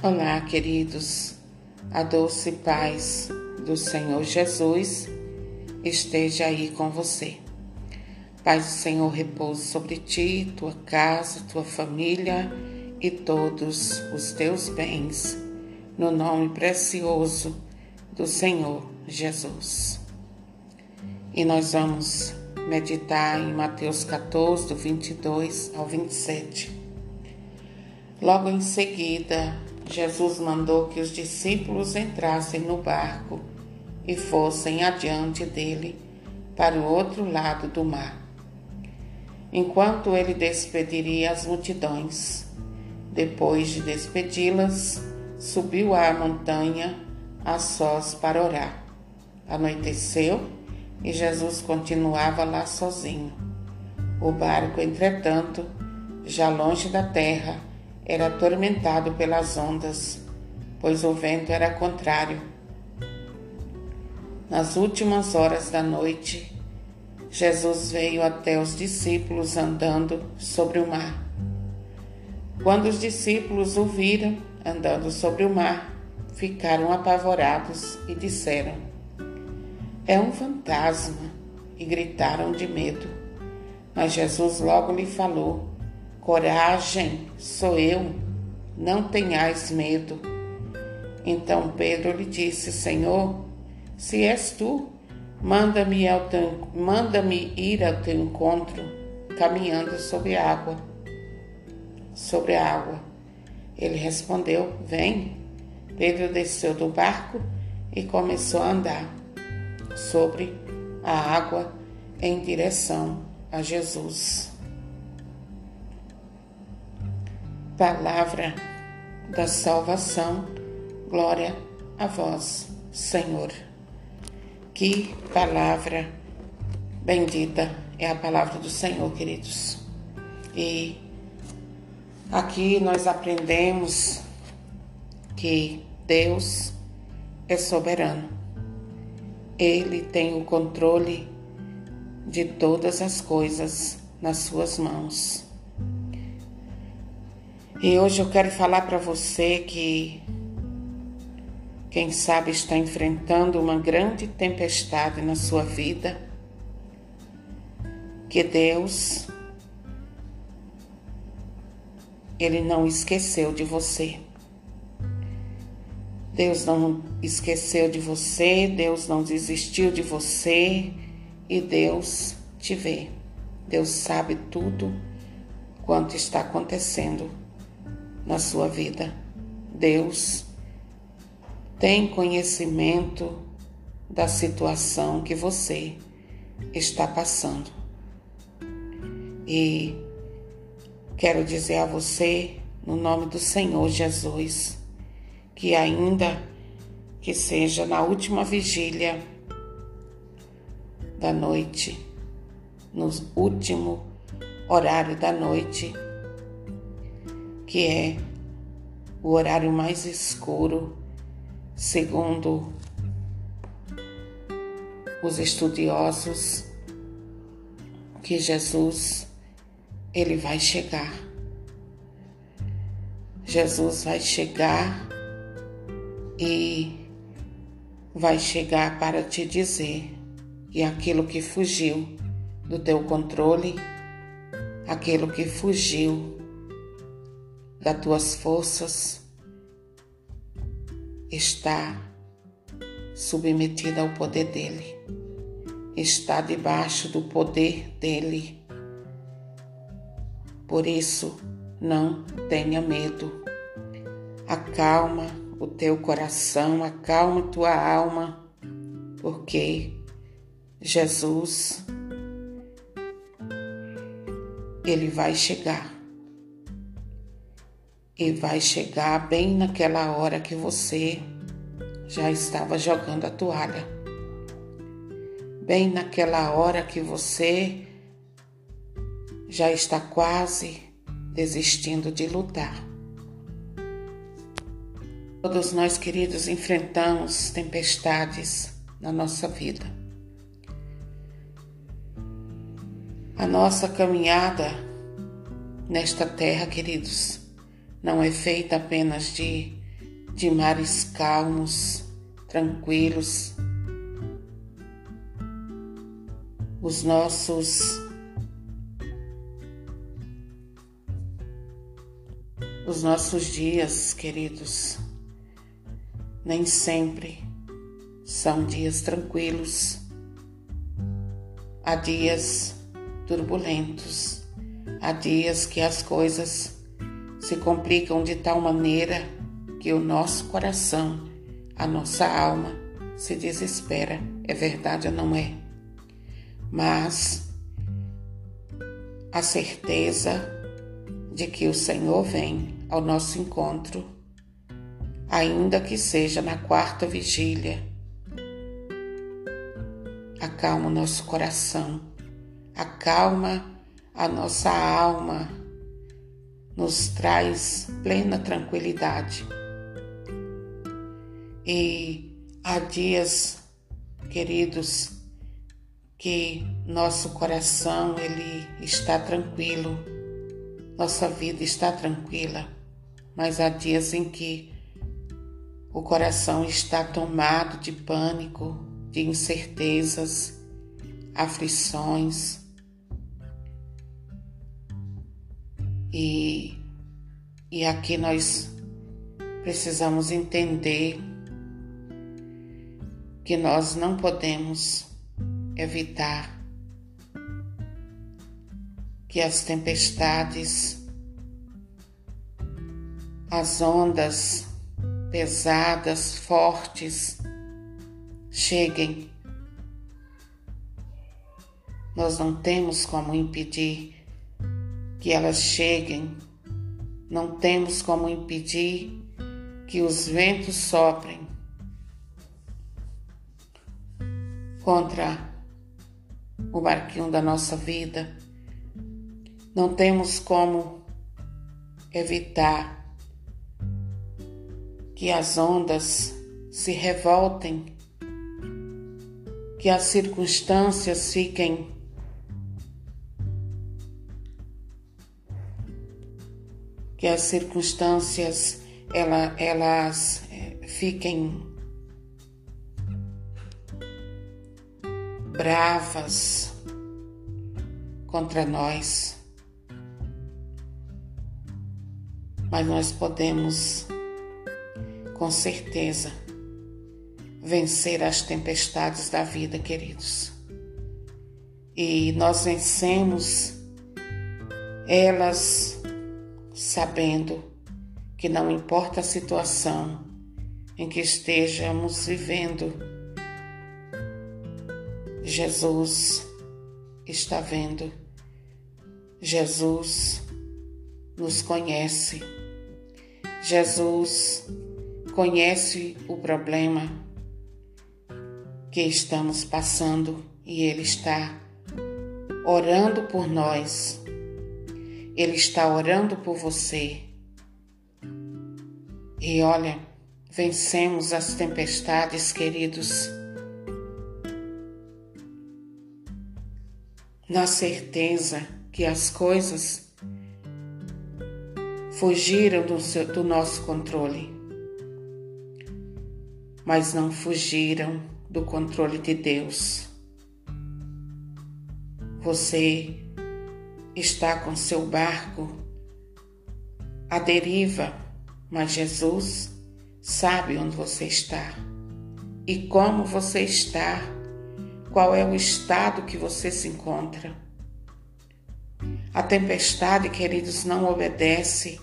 Olá, queridos. A doce paz do Senhor Jesus esteja aí com você. Paz do Senhor repouso sobre ti, tua casa, tua família e todos os teus bens, no nome precioso do Senhor Jesus. E nós vamos meditar em Mateus 14, do 22 ao 27. Logo em seguida, Jesus mandou que os discípulos entrassem no barco e fossem adiante dele para o outro lado do mar, enquanto ele despediria as multidões. Depois de despedi-las, subiu à montanha a sós para orar. Anoiteceu e Jesus continuava lá sozinho. O barco, entretanto, já longe da terra, era atormentado pelas ondas, pois o vento era contrário. Nas últimas horas da noite, Jesus veio até os discípulos andando sobre o mar. Quando os discípulos o viram andando sobre o mar, ficaram apavorados e disseram: É um fantasma! E gritaram de medo. Mas Jesus logo lhe falou: Coragem, sou eu, não tenhais medo. Então Pedro lhe disse: Senhor, se és tu, manda-me manda ir ao teu encontro, caminhando sobre a água. Sobre a água. Ele respondeu: Vem. Pedro desceu do barco e começou a andar sobre a água em direção a Jesus. Palavra da salvação, glória a vós, Senhor. Que palavra bendita é a palavra do Senhor, queridos. E aqui nós aprendemos que Deus é soberano. Ele tem o controle de todas as coisas nas suas mãos. E hoje eu quero falar para você que, quem sabe, está enfrentando uma grande tempestade na sua vida, que Deus, Ele não esqueceu de você. Deus não esqueceu de você, Deus não desistiu de você e Deus te vê. Deus sabe tudo quanto está acontecendo na sua vida. Deus tem conhecimento da situação que você está passando. E quero dizer a você, no nome do Senhor Jesus, que ainda que seja na última vigília da noite, no último horário da noite, que é o horário mais escuro, segundo os estudiosos, que Jesus ele vai chegar. Jesus vai chegar e vai chegar para te dizer que aquilo que fugiu do teu controle, aquilo que fugiu das tuas forças está submetida ao poder dele, está debaixo do poder dele. Por isso, não tenha medo. Acalma o teu coração, acalma tua alma, porque Jesus, ele vai chegar e vai chegar bem naquela hora que você já estava jogando a toalha. Bem naquela hora que você já está quase desistindo de lutar. Todos nós, queridos, enfrentamos tempestades na nossa vida. A nossa caminhada nesta terra, queridos, não é feita apenas de de mares calmos, tranquilos. Os nossos os nossos dias, queridos, nem sempre são dias tranquilos. Há dias turbulentos, há dias que as coisas se complicam de tal maneira que o nosso coração, a nossa alma se desespera. É verdade ou não é? Mas a certeza de que o Senhor vem ao nosso encontro, ainda que seja na quarta vigília, acalma o nosso coração, acalma a nossa alma, nos traz plena tranquilidade. E há dias, queridos, que nosso coração ele está tranquilo, nossa vida está tranquila, mas há dias em que o coração está tomado de pânico, de incertezas, aflições. E, e aqui nós precisamos entender que nós não podemos evitar que as tempestades, as ondas pesadas, fortes, cheguem. Nós não temos como impedir que elas cheguem, não temos como impedir que os ventos soprem contra o barquinho da nossa vida. Não temos como evitar que as ondas se revoltem, que as circunstâncias fiquem que as circunstâncias ela, elas eh, fiquem bravas contra nós, mas nós podemos, com certeza, vencer as tempestades da vida, queridos. E nós vencemos elas sabendo que não importa a situação em que estejamos vivendo, Jesus está vendo. Jesus nos conhece. Jesus conhece o problema que estamos passando e Ele está orando por nós. Ele está orando por você. E olha, vencemos as tempestades, queridos na certeza que as coisas fugiram do, seu, do nosso controle, mas não fugiram do controle de Deus. Você está com seu barco à deriva, mas Jesus sabe onde você está e como você está qual é o estado que você se encontra. A tempestade, queridos, não obedece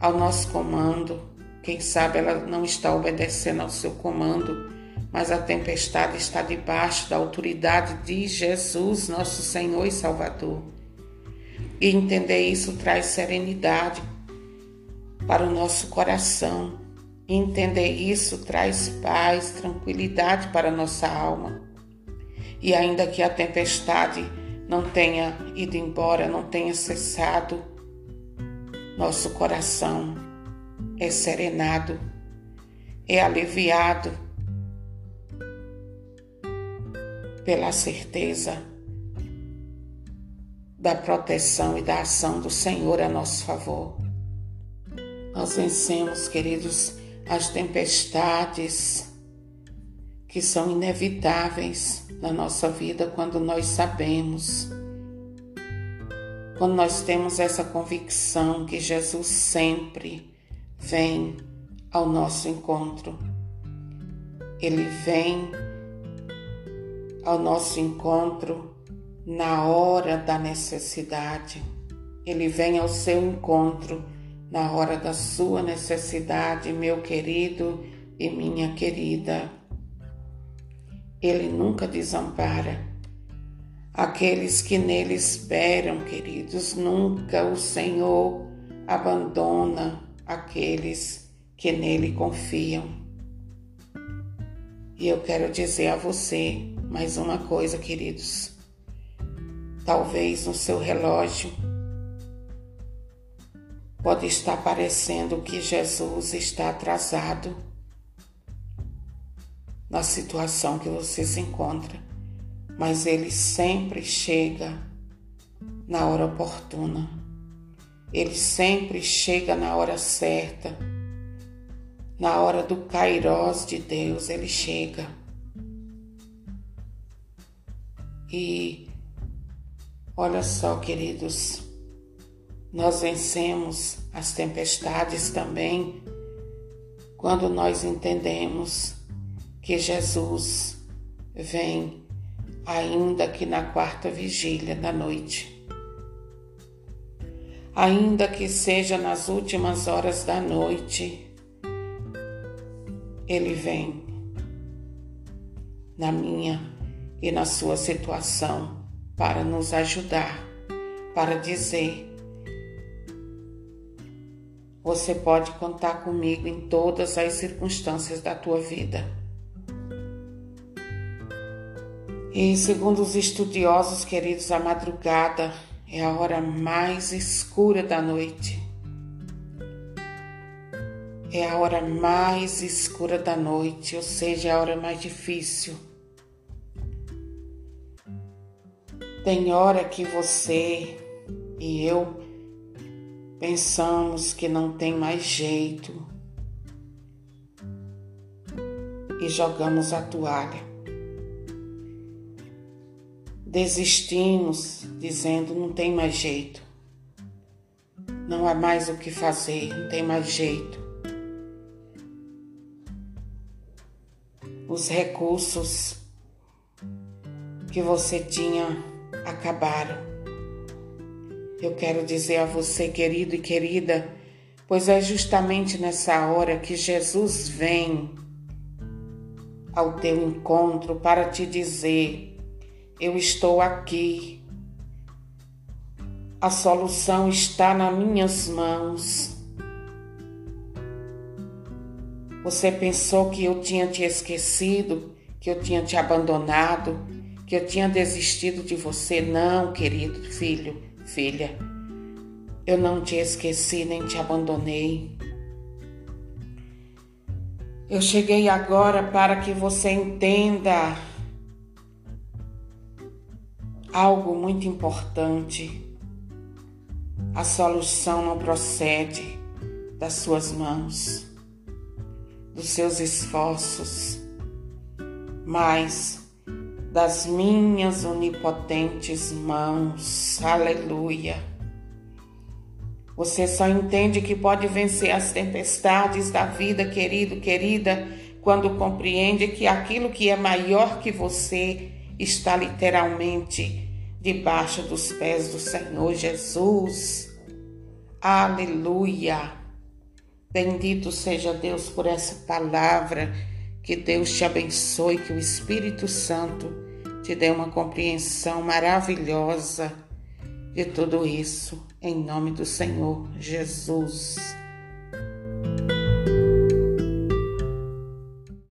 ao nosso comando. Quem sabe ela não está obedecendo ao seu comando, mas a tempestade está debaixo da autoridade de Jesus, nosso Senhor e Salvador. E entender isso traz serenidade para o nosso coração. E entender isso traz paz, tranquilidade para a nossa alma. E ainda que a tempestade não tenha ido embora, não tenha cessado, nosso coração é serenado, é aliviado pela certeza da proteção e da ação do Senhor a nosso favor. Nós vencemos, queridos, as tempestades que são inevitáveis na nossa vida quando nós sabemos, quando nós temos essa convicção que Jesus sempre vem ao nosso encontro. Ele vem ao nosso encontro na hora da necessidade. Ele vem ao seu encontro na hora da sua necessidade, meu querido e minha querida. Ele nunca desampara. Aqueles que nele esperam, queridos, nunca o Senhor abandona aqueles que nele confiam. E eu quero dizer a você mais uma coisa, queridos. Talvez no seu relógio pode estar parecendo que Jesus está atrasado na situação que você se encontra, mas ele sempre chega na hora oportuna. Ele sempre chega na hora certa. Na hora do kairós de Deus, ele chega. E olha só, queridos, nós vencemos as tempestades também quando nós entendemos que Jesus vem ainda que na quarta vigília da noite. Ainda que seja nas últimas horas da noite, Ele vem na minha e na sua situação para nos ajudar, para dizer: você pode contar comigo em todas as circunstâncias da tua vida. E segundo os estudiosos queridos, a madrugada é a hora mais escura da noite. É a hora mais escura da noite, ou seja, é a hora mais difícil. Tem hora que você e eu pensamos que não tem mais jeito e jogamos a toalha. Desistimos dizendo não tem mais jeito. Não há mais o que fazer, não tem mais jeito. Os recursos que você tinha acabaram. Eu quero dizer a você, querido e querida, pois é justamente nessa hora que Jesus vem ao teu encontro para te dizer eu estou aqui. A solução está nas minhas mãos. Você pensou que eu tinha te esquecido, que eu tinha te abandonado, que eu tinha desistido de você? Não, querido filho, filha. Eu não te esqueci nem te abandonei. Eu cheguei agora para que você entenda algo muito importante. A solução não procede das suas mãos, dos seus esforços, mas das minhas onipotentes mãos. Aleluia. Você só entende que pode vencer as tempestades da vida, querido, querida, quando compreende que aquilo que é maior que você está literalmente debaixo dos pés do Senhor Jesus. Aleluia! Bendito seja Deus por essa palavra. Que Deus te abençoe, que o Espírito Santo te dê uma compreensão maravilhosa de tudo isso, em nome do Senhor Jesus.